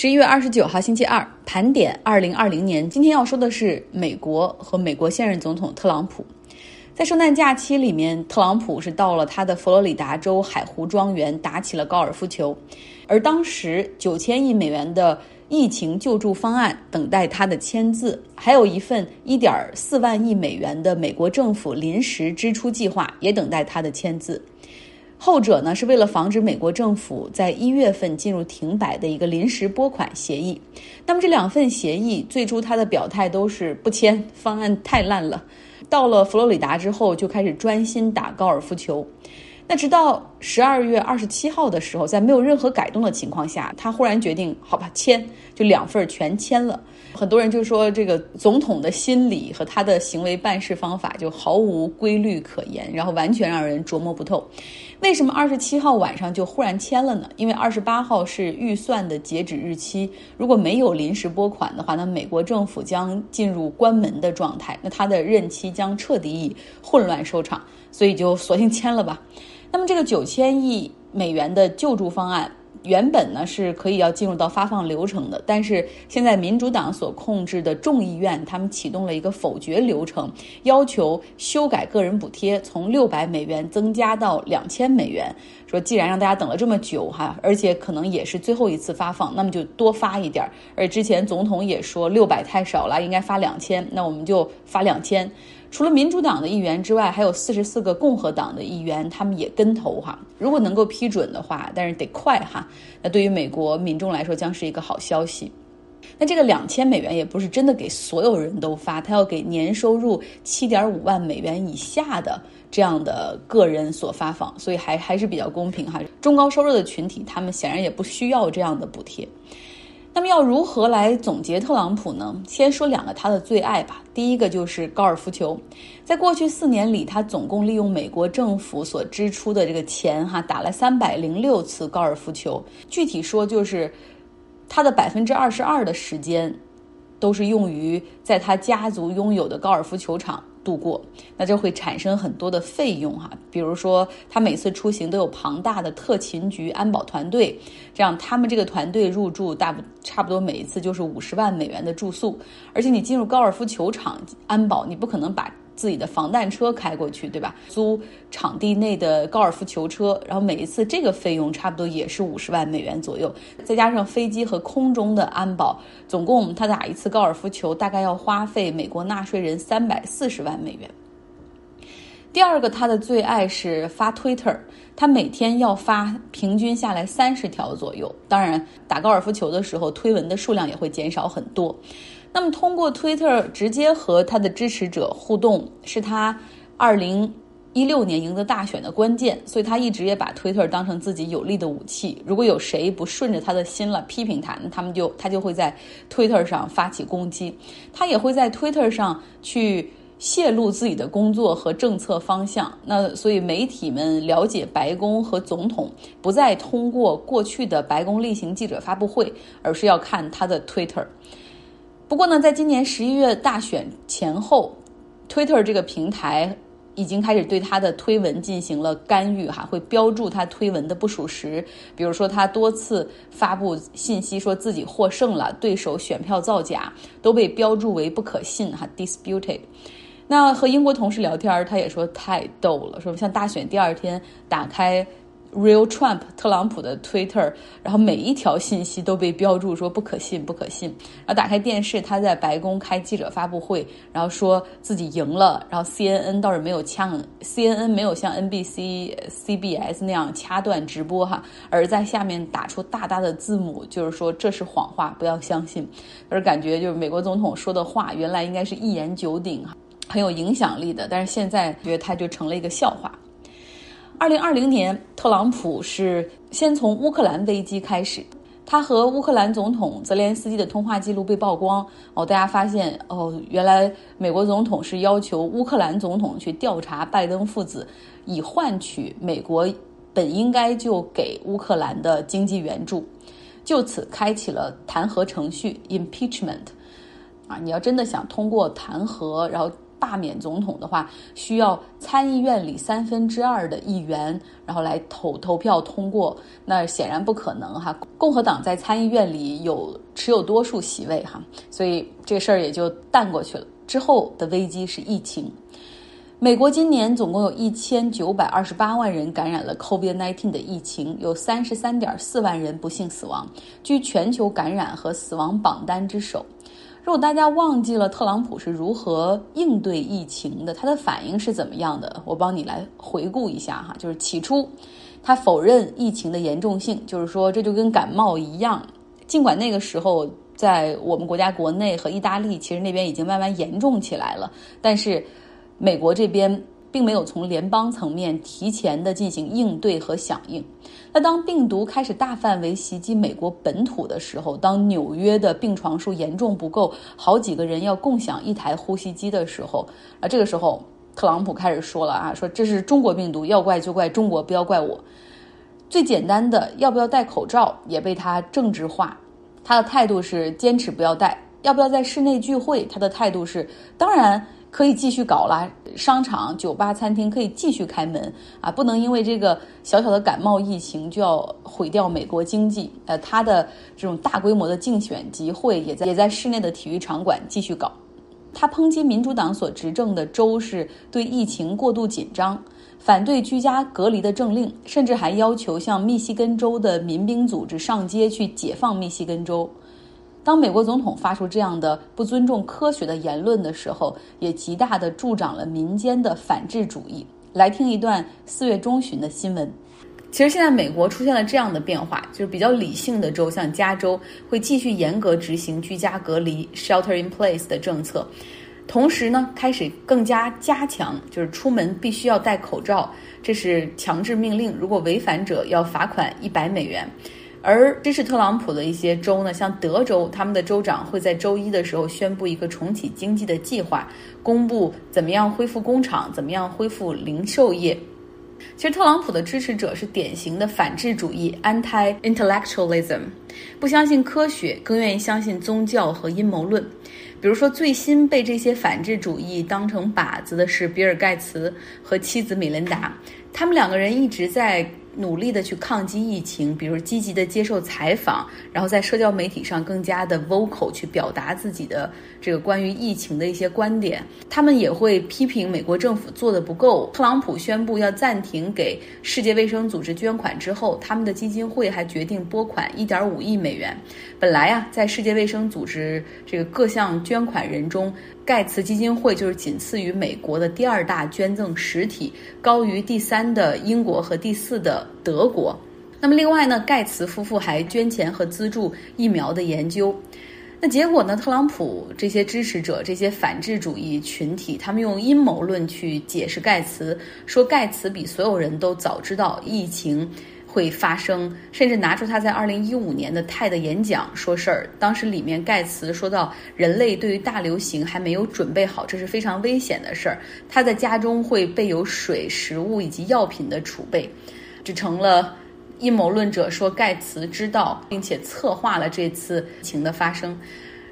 十一月二十九号星期二，盘点二零二零年。今天要说的是美国和美国现任总统特朗普。在圣诞假期里面，特朗普是到了他的佛罗里达州海湖庄园打起了高尔夫球，而当时九千亿美元的疫情救助方案等待他的签字，还有一份一点四万亿美元的美国政府临时支出计划也等待他的签字。后者呢，是为了防止美国政府在一月份进入停摆的一个临时拨款协议。那么这两份协议最初他的表态都是不签，方案太烂了。到了佛罗里达之后，就开始专心打高尔夫球。那直到十二月二十七号的时候，在没有任何改动的情况下，他忽然决定，好吧，签，就两份全签了。很多人就说，这个总统的心理和他的行为办事方法就毫无规律可言，然后完全让人琢磨不透。为什么二十七号晚上就忽然签了呢？因为二十八号是预算的截止日期，如果没有临时拨款的话，那美国政府将进入关门的状态，那他的任期将彻底以混乱收场，所以就索性签了吧。那么这个九千亿美元的救助方案。原本呢是可以要进入到发放流程的，但是现在民主党所控制的众议院，他们启动了一个否决流程，要求修改个人补贴，从六百美元增加到两千美元。说既然让大家等了这么久哈，而且可能也是最后一次发放，那么就多发一点。而之前总统也说六百太少了，应该发两千，那我们就发两千。除了民主党的议员之外，还有四十四个共和党的议员，他们也跟投哈。如果能够批准的话，但是得快哈。那对于美国民众来说，将是一个好消息。那这个两千美元也不是真的给所有人都发，他要给年收入七点五万美元以下的这样的个人所发放，所以还还是比较公平哈。中高收入的群体，他们显然也不需要这样的补贴。那么要如何来总结特朗普呢？先说两个他的最爱吧。第一个就是高尔夫球，在过去四年里，他总共利用美国政府所支出的这个钱，哈，打了三百零六次高尔夫球。具体说，就是他的百分之二十二的时间，都是用于在他家族拥有的高尔夫球场。度过，那就会产生很多的费用哈。比如说，他每次出行都有庞大的特勤局安保团队，这样他们这个团队入住大不差不多每一次就是五十万美元的住宿。而且你进入高尔夫球场安保，你不可能把。自己的防弹车开过去，对吧？租场地内的高尔夫球车，然后每一次这个费用差不多也是五十万美元左右，再加上飞机和空中的安保，总共他打一次高尔夫球大概要花费美国纳税人三百四十万美元。第二个，他的最爱是发 Twitter，他每天要发平均下来三十条左右。当然，打高尔夫球的时候推文的数量也会减少很多。那么，通过 Twitter 直接和他的支持者互动，是他二零一六年赢得大选的关键。所以他一直也把 Twitter 当成自己有力的武器。如果有谁不顺着他的心了，批评他，那他们就他就会在 Twitter 上发起攻击。他也会在 Twitter 上去泄露自己的工作和政策方向。那所以媒体们了解白宫和总统，不再通过过去的白宫例行记者发布会，而是要看他的 Twitter。不过呢，在今年十一月大选前后，Twitter 这个平台已经开始对他的推文进行了干预，哈，会标注他推文的不属实。比如说，他多次发布信息说自己获胜了，对手选票造假，都被标注为不可信，哈，disputed。那和英国同事聊天，他也说太逗了，说像大选第二天打开。Real Trump 特朗普的 Twitter，然后每一条信息都被标注说不可信，不可信。然后打开电视，他在白宫开记者发布会，然后说自己赢了。然后 CNN 倒是没有呛，CNN 没有像 NBC、CBS 那样掐断直播哈，而在下面打出大大的字母，就是说这是谎话，不要相信。而感觉就是美国总统说的话，原来应该是一言九鼎，很有影响力的，但是现在觉得他就成了一个笑话。二零二零年，特朗普是先从乌克兰危机开始，他和乌克兰总统泽连斯基的通话记录被曝光。哦，大家发现哦，原来美国总统是要求乌克兰总统去调查拜登父子，以换取美国本应该就给乌克兰的经济援助，就此开启了弹劾程序 （impeachment）。啊，你要真的想通过弹劾，然后。罢免总统的话，需要参议院里三分之二的议员，然后来投投票通过。那显然不可能哈。共和党在参议院里有持有多数席位哈，所以这事儿也就淡过去了。之后的危机是疫情。美国今年总共有一千九百二十八万人感染了 COVID-19 的疫情，有三十三点四万人不幸死亡，居全球感染和死亡榜单之首。如果大家忘记了特朗普是如何应对疫情的，他的反应是怎么样的，我帮你来回顾一下哈。就是起初，他否认疫情的严重性，就是说这就跟感冒一样。尽管那个时候在我们国家国内和意大利，其实那边已经慢慢严重起来了，但是。美国这边并没有从联邦层面提前的进行应对和响应。那当病毒开始大范围袭击美国本土的时候，当纽约的病床数严重不够，好几个人要共享一台呼吸机的时候，啊，这个时候特朗普开始说了啊，说这是中国病毒，要怪就怪中国，不要怪我。最简单的要不要戴口罩也被他政治化，他的态度是坚持不要戴。要不要在室内聚会，他的态度是当然。可以继续搞了，商场、酒吧、餐厅可以继续开门啊！不能因为这个小小的感冒疫情就要毁掉美国经济。呃，他的这种大规模的竞选集会也在也在室内的体育场馆继续搞。他抨击民主党所执政的州是对疫情过度紧张，反对居家隔离的政令，甚至还要求向密西根州的民兵组织上街去解放密西根州。当美国总统发出这样的不尊重科学的言论的时候，也极大的助长了民间的反智主义。来听一段四月中旬的新闻。其实现在美国出现了这样的变化，就是比较理性的州，像加州会继续严格执行居家隔离 （shelter in place） 的政策，同时呢，开始更加加强，就是出门必须要戴口罩，这是强制命令，如果违反者要罚款一百美元。而支持特朗普的一些州呢，像德州，他们的州长会在周一的时候宣布一个重启经济的计划，公布怎么样恢复工厂，怎么样恢复零售业。其实特朗普的支持者是典型的反智主义 （anti-intellectualism），不相信科学，更愿意相信宗教和阴谋论。比如说，最新被这些反智主义当成靶子的是比尔·盖茨和妻子米琳达，他们两个人一直在。努力的去抗击疫情，比如积极的接受采访，然后在社交媒体上更加的 vocal 去表达自己的这个关于疫情的一些观点。他们也会批评美国政府做的不够。特朗普宣布要暂停给世界卫生组织捐款之后，他们的基金会还决定拨款1.5亿美元。本来啊，在世界卫生组织这个各项捐款人中，盖茨基金会就是仅次于美国的第二大捐赠实体，高于第三的英国和第四的德国。那么另外呢，盖茨夫妇还捐钱和资助疫苗的研究。那结果呢，特朗普这些支持者、这些反智主义群体，他们用阴谋论去解释盖茨，说盖茨比所有人都早知道疫情。会发生，甚至拿出他在二零一五年的泰的演讲说事儿。当时里面盖茨说到，人类对于大流行还没有准备好，这是非常危险的事儿。他在家中会备有水、食物以及药品的储备，这成了阴谋论者说盖茨知道并且策划了这次情的发生。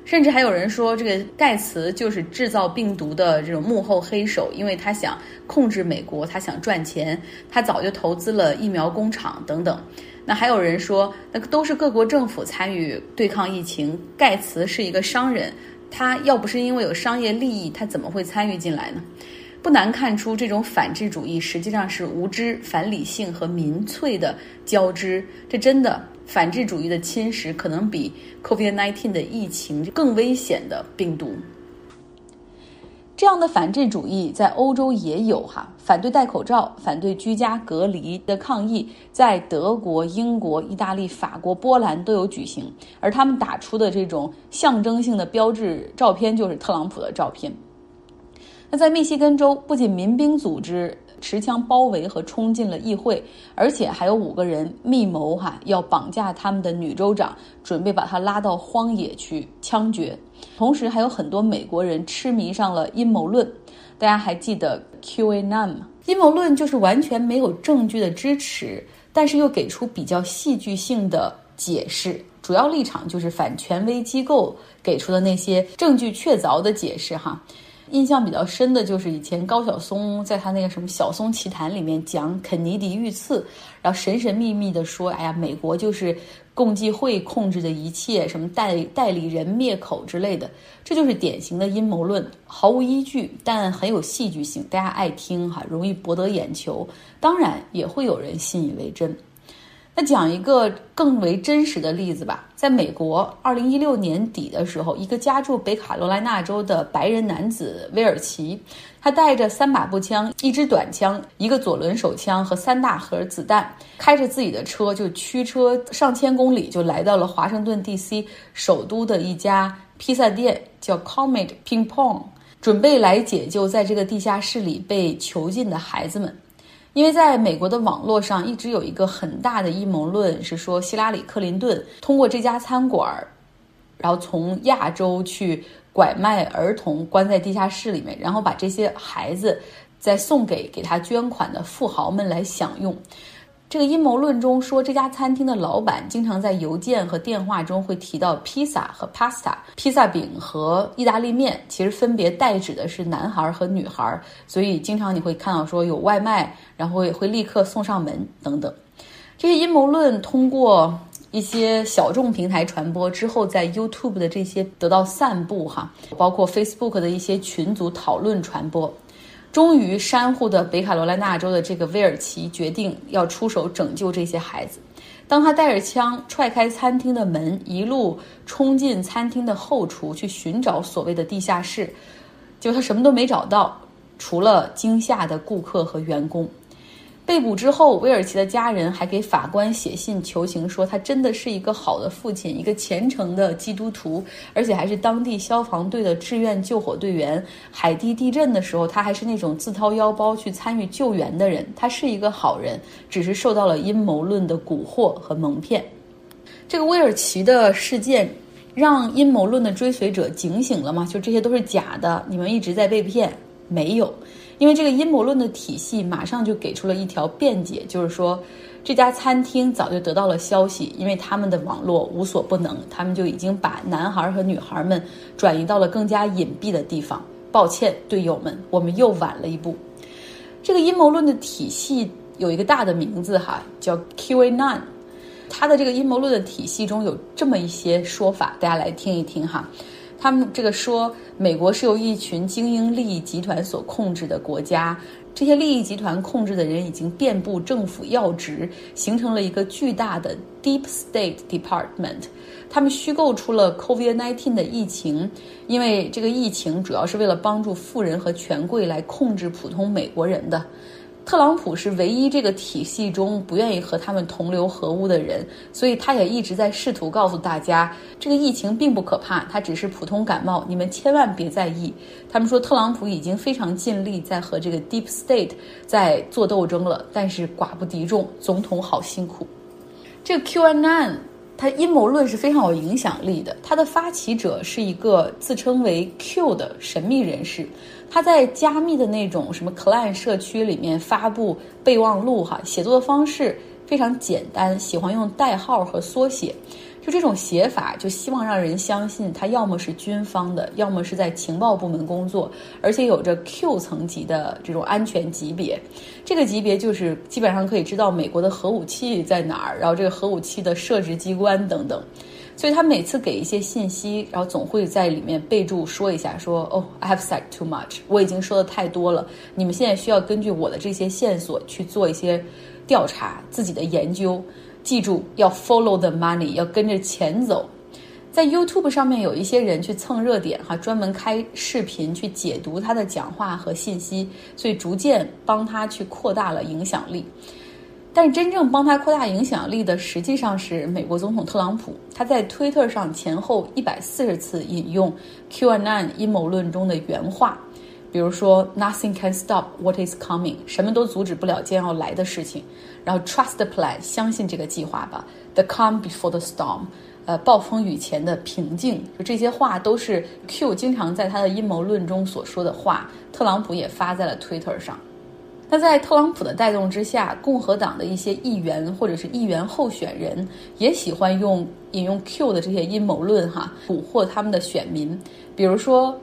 甚至还有人说，这个盖茨就是制造病毒的这种幕后黑手，因为他想控制美国，他想赚钱，他早就投资了疫苗工厂等等。那还有人说，那都是各国政府参与对抗疫情，盖茨是一个商人，他要不是因为有商业利益，他怎么会参与进来呢？不难看出，这种反智主义实际上是无知、反理性和民粹的交织。这真的。反智主义的侵蚀可能比 COVID-19 的疫情更危险的病毒。这样的反智主义在欧洲也有哈，反对戴口罩、反对居家隔离的抗议，在德国、英国、意大利、法国、波兰都有举行，而他们打出的这种象征性的标志照片就是特朗普的照片。那在密西根州，不仅民兵组织。持枪包围和冲进了议会，而且还有五个人密谋哈，要绑架他们的女州长，准备把她拉到荒野去枪决。同时，还有很多美国人痴迷上了阴谋论。大家还记得 QAnon 吗？阴谋论就是完全没有证据的支持，但是又给出比较戏剧性的解释，主要立场就是反权威机构给出的那些证据确凿的解释哈。印象比较深的就是以前高晓松在他那个什么《晓松奇谈》里面讲肯尼迪遇刺，然后神神秘秘的说：“哎呀，美国就是共济会控制的一切，什么代代理人灭口之类的，这就是典型的阴谋论，毫无依据，但很有戏剧性，大家爱听哈，容易博得眼球，当然也会有人信以为真。”那讲一个更为真实的例子吧。在美国，二零一六年底的时候，一个家住北卡罗来纳州的白人男子威尔奇，他带着三把步枪、一支短枪、一个左轮手枪和三大盒子弹，开着自己的车就驱车上千公里，就来到了华盛顿 D.C. 首都的一家披萨店，叫 Comet Ping Pong，准备来解救在这个地下室里被囚禁的孩子们。因为在美国的网络上一直有一个很大的阴谋论，是说希拉里·克林顿通过这家餐馆，然后从亚洲去拐卖儿童，关在地下室里面，然后把这些孩子再送给给他捐款的富豪们来享用。这个阴谋论中说，这家餐厅的老板经常在邮件和电话中会提到披萨和 pasta，披萨饼和意大利面，其实分别代指的是男孩和女孩，所以经常你会看到说有外卖，然后也会立刻送上门等等。这些阴谋论通过一些小众平台传播之后，在 YouTube 的这些得到散布哈，包括 Facebook 的一些群组讨论传播。终于，山户的北卡罗来纳州的这个威尔奇决定要出手拯救这些孩子。当他带着枪踹开餐厅的门，一路冲进餐厅的后厨去寻找所谓的地下室，结果他什么都没找到，除了惊吓的顾客和员工。被捕之后，威尔奇的家人还给法官写信求情，说他真的是一个好的父亲，一个虔诚的基督徒，而且还是当地消防队的志愿救火队员。海地地震的时候，他还是那种自掏腰包去参与救援的人。他是一个好人，只是受到了阴谋论的蛊惑和蒙骗。这个威尔奇的事件，让阴谋论的追随者警醒了吗？就这些都是假的，你们一直在被骗？没有。因为这个阴谋论的体系马上就给出了一条辩解，就是说，这家餐厅早就得到了消息，因为他们的网络无所不能，他们就已经把男孩和女孩们转移到了更加隐蔽的地方。抱歉，队友们，我们又晚了一步。这个阴谋论的体系有一个大的名字哈，叫 QAnon。它的这个阴谋论的体系中有这么一些说法，大家来听一听哈。他们这个说，美国是由一群精英利益集团所控制的国家，这些利益集团控制的人已经遍布政府要职，形成了一个巨大的 Deep State Department。他们虚构出了 COVID-19 的疫情，因为这个疫情主要是为了帮助富人和权贵来控制普通美国人的。特朗普是唯一这个体系中不愿意和他们同流合污的人，所以他也一直在试图告诉大家，这个疫情并不可怕，它只是普通感冒，你们千万别在意。他们说特朗普已经非常尽力在和这个 Deep State 在做斗争了，但是寡不敌众，总统好辛苦。这个 QAnon。他阴谋论是非常有影响力的。他的发起者是一个自称为 Q 的神秘人士，他在加密的那种什么 Clan 社区里面发布备忘录，哈，写作的方式非常简单，喜欢用代号和缩写。就这种写法，就希望让人相信他要么是军方的，要么是在情报部门工作，而且有着 Q 层级的这种安全级别。这个级别就是基本上可以知道美国的核武器在哪儿，然后这个核武器的设置机关等等。所以他每次给一些信息，然后总会在里面备注说一下，说哦，I have said too much，我已经说的太多了。你们现在需要根据我的这些线索去做一些调查，自己的研究。记住要 follow the money，要跟着钱走。在 YouTube 上面有一些人去蹭热点，哈，专门开视频去解读他的讲话和信息，所以逐渐帮他去扩大了影响力。但真正帮他扩大影响力的，实际上是美国总统特朗普。他在推特上前后一百四十次引用 QAnon 阴谋论中的原话。比如说，Nothing can stop what is coming，什么都阻止不了将要来的事情。然后，Trust the plan，相信这个计划吧。The calm before the storm，呃，暴风雨前的平静。就这些话都是 Q 经常在他的阴谋论中所说的话。特朗普也发在了推特上。那在特朗普的带动之下，共和党的一些议员或者是议员候选人也喜欢用引用 Q 的这些阴谋论哈，蛊惑他们的选民。比如说。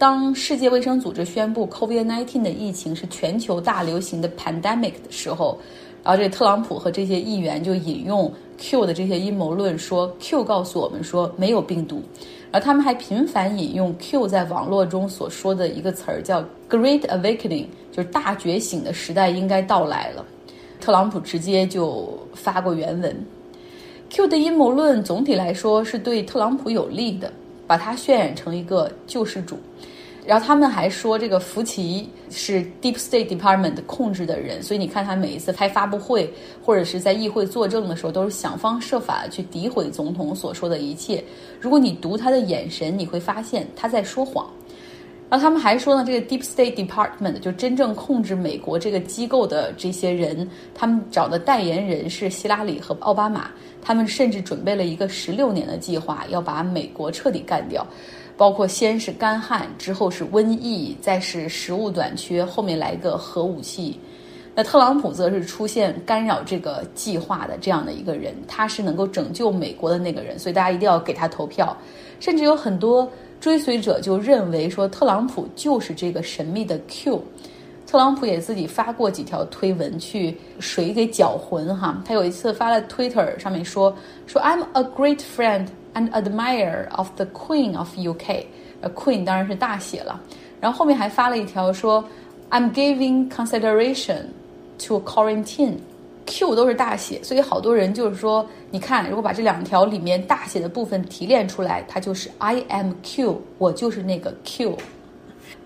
当世界卫生组织宣布 COVID-19 的疫情是全球大流行的 pandemic 的时候，然后这特朗普和这些议员就引用 Q 的这些阴谋论，说 Q 告诉我们说没有病毒，而他们还频繁引用 Q 在网络中所说的一个词儿叫 Great Awakening，就是大觉醒的时代应该到来了。特朗普直接就发过原文。Q 的阴谋论总体来说是对特朗普有利的，把他渲染成一个救世主。然后他们还说，这个福奇是 Deep State Department 控制的人，所以你看他每一次开发布会或者是在议会作证的时候，都是想方设法去诋毁总统所说的一切。如果你读他的眼神，你会发现他在说谎。然后他们还说呢，这个 Deep State Department 就真正控制美国这个机构的这些人，他们找的代言人是希拉里和奥巴马。他们甚至准备了一个十六年的计划，要把美国彻底干掉，包括先是干旱，之后是瘟疫，再是食物短缺，后面来个核武器。那特朗普则是出现干扰这个计划的这样的一个人，他是能够拯救美国的那个人，所以大家一定要给他投票。甚至有很多。追随者就认为说，特朗普就是这个神秘的 Q。特朗普也自己发过几条推文去水给搅浑哈。他有一次发了 Twitter 上面说说 I'm a great friend and admirer of the Queen of UK。呃，Queen 当然是大写了。然后后面还发了一条说 I'm giving consideration to quarantine。Q 都是大写，所以好多人就是说，你看，如果把这两条里面大写的部分提炼出来，它就是 I am Q，我就是那个 Q。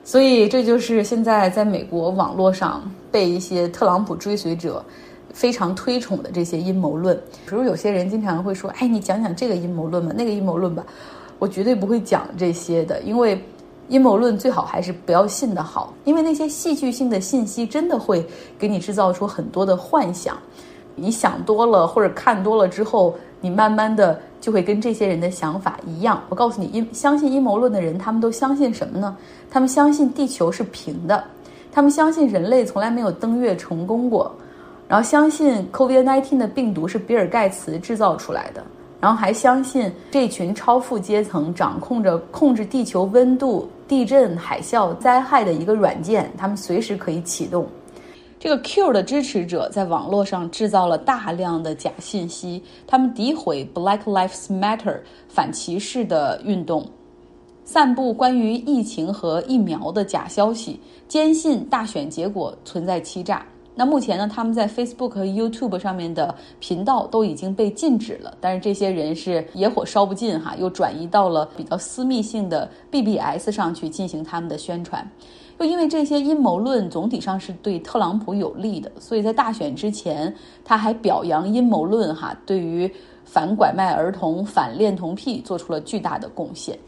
所以这就是现在在美国网络上被一些特朗普追随者非常推崇的这些阴谋论。比如有些人经常会说：“哎，你讲讲这个阴谋论吧，那个阴谋论吧。”我绝对不会讲这些的，因为。阴谋论最好还是不要信的好，因为那些戏剧性的信息真的会给你制造出很多的幻想。你想多了或者看多了之后，你慢慢的就会跟这些人的想法一样。我告诉你，阴相信阴谋论的人，他们都相信什么呢？他们相信地球是平的，他们相信人类从来没有登月成功过，然后相信 COVID-19 的病毒是比尔盖茨制造出来的。然后还相信这群超富阶层掌控着控制地球温度、地震、海啸灾害的一个软件，他们随时可以启动。这个 Q 的支持者在网络上制造了大量的假信息，他们诋毁 Black Lives Matter 反歧视的运动，散布关于疫情和疫苗的假消息，坚信大选结果存在欺诈。那目前呢，他们在 Facebook 和 YouTube 上面的频道都已经被禁止了。但是这些人是野火烧不尽哈，又转移到了比较私密性的 BBS 上去进行他们的宣传。又因为这些阴谋论总体上是对特朗普有利的，所以在大选之前，他还表扬阴谋论哈，对于反拐卖儿童、反恋童癖做出了巨大的贡献。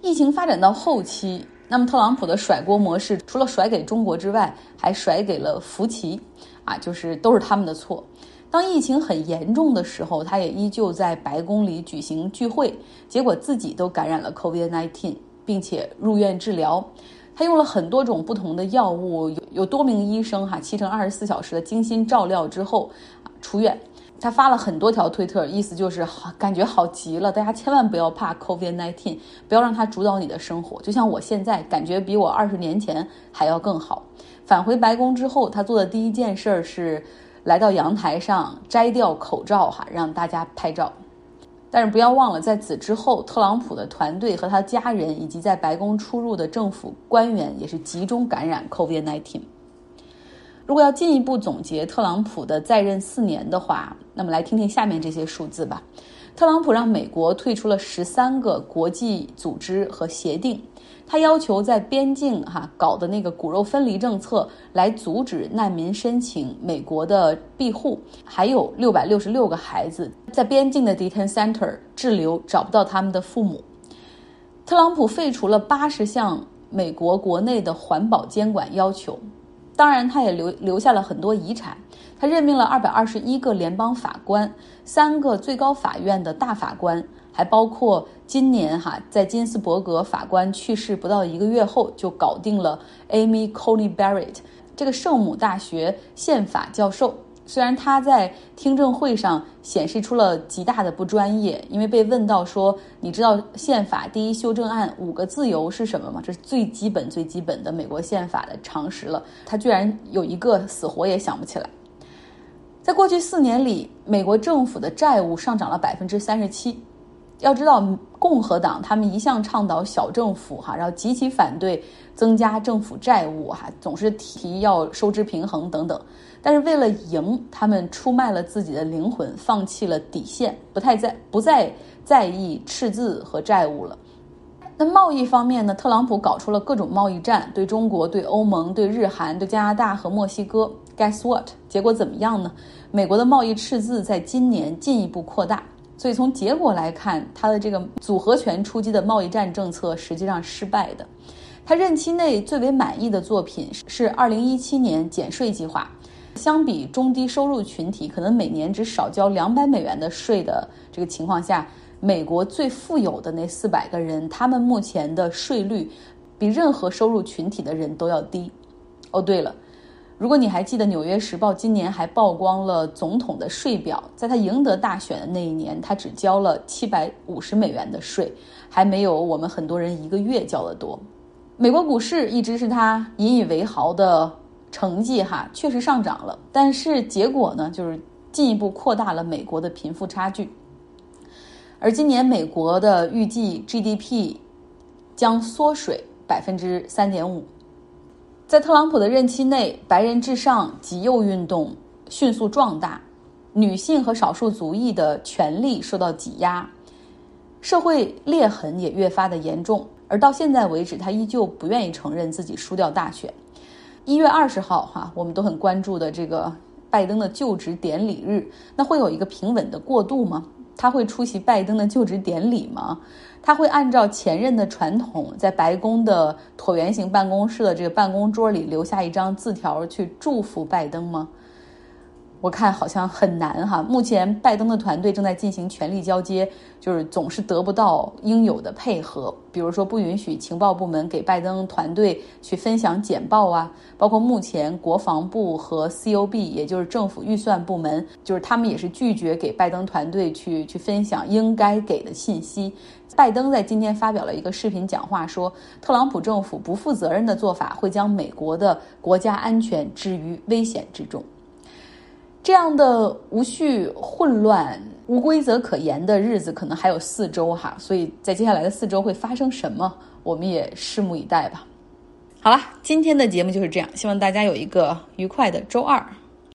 疫情发展到后期。那么，特朗普的甩锅模式除了甩给中国之外，还甩给了福奇，啊，就是都是他们的错。当疫情很严重的时候，他也依旧在白宫里举行聚会，结果自己都感染了 COVID-19，并且入院治疗。他用了很多种不同的药物，有有多名医生哈，七乘二十四小时的精心照料之后，啊，出院。他发了很多条推特，意思就是好，感觉好极了。大家千万不要怕 COVID-19，不要让它主导你的生活。就像我现在感觉比我二十年前还要更好。返回白宫之后，他做的第一件事是来到阳台上摘掉口罩，哈，让大家拍照。但是不要忘了，在此之后，特朗普的团队和他家人以及在白宫出入的政府官员也是集中感染 COVID-19。如果要进一步总结特朗普的在任四年的话，那么来听听下面这些数字吧。特朗普让美国退出了十三个国际组织和协定，他要求在边境哈搞的那个骨肉分离政策来阻止难民申请美国的庇护，还有六百六十六个孩子在边境的 detention center 滞留，找不到他们的父母。特朗普废除了八十项美国国内的环保监管要求。当然，他也留留下了很多遗产。他任命了二百二十一个联邦法官，三个最高法院的大法官，还包括今年哈在金斯伯格法官去世不到一个月后就搞定了 Amy Coney Barrett 这个圣母大学宪法教授，虽然他在听证会上显示出了极大的不专业，因为被问到说：“你知道宪法第一修正案五个自由是什么吗？”这是最基本、最基本的美国宪法的常识了。他居然有一个死活也想不起来。在过去四年里，美国政府的债务上涨了百分之三十七。要知道，共和党他们一向倡导小政府，哈，然后极其反对增加政府债务，哈，总是提要收支平衡等等。但是为了赢，他们出卖了自己的灵魂，放弃了底线，不太在不再在意赤字和债务了。那贸易方面呢？特朗普搞出了各种贸易战，对中国、对欧盟、对日韩、对加拿大和墨西哥。Guess what？结果怎么样呢？美国的贸易赤字在今年进一步扩大。所以从结果来看，他的这个组合拳出击的贸易战政策实际上失败的。他任期内最为满意的作品是2017年减税计划。相比中低收入群体可能每年只少交两百美元的税的这个情况下，美国最富有的那四百个人，他们目前的税率比任何收入群体的人都要低。哦，对了，如果你还记得《纽约时报》今年还曝光了总统的税表，在他赢得大选的那一年，他只交了七百五十美元的税，还没有我们很多人一个月交的多。美国股市一直是他引以为豪的。成绩哈确实上涨了，但是结果呢，就是进一步扩大了美国的贫富差距。而今年美国的预计 GDP 将缩水百分之三点五。在特朗普的任期内，白人至上、极右运动迅速壮大，女性和少数族裔的权利受到挤压，社会裂痕也越发的严重。而到现在为止，他依旧不愿意承认自己输掉大选。一月二十号，哈，我们都很关注的这个拜登的就职典礼日，那会有一个平稳的过渡吗？他会出席拜登的就职典礼吗？他会按照前任的传统，在白宫的椭圆形办公室的这个办公桌里留下一张字条去祝福拜登吗？我看好像很难哈。目前拜登的团队正在进行权力交接，就是总是得不到应有的配合。比如说，不允许情报部门给拜登团队去分享简报啊，包括目前国防部和 COB，也就是政府预算部门，就是他们也是拒绝给拜登团队去去分享应该给的信息。拜登在今天发表了一个视频讲话，说特朗普政府不负责任的做法会将美国的国家安全置于危险之中。这样的无序、混乱、无规则可言的日子，可能还有四周哈。所以在接下来的四周会发生什么，我们也拭目以待吧。好了，今天的节目就是这样，希望大家有一个愉快的周二。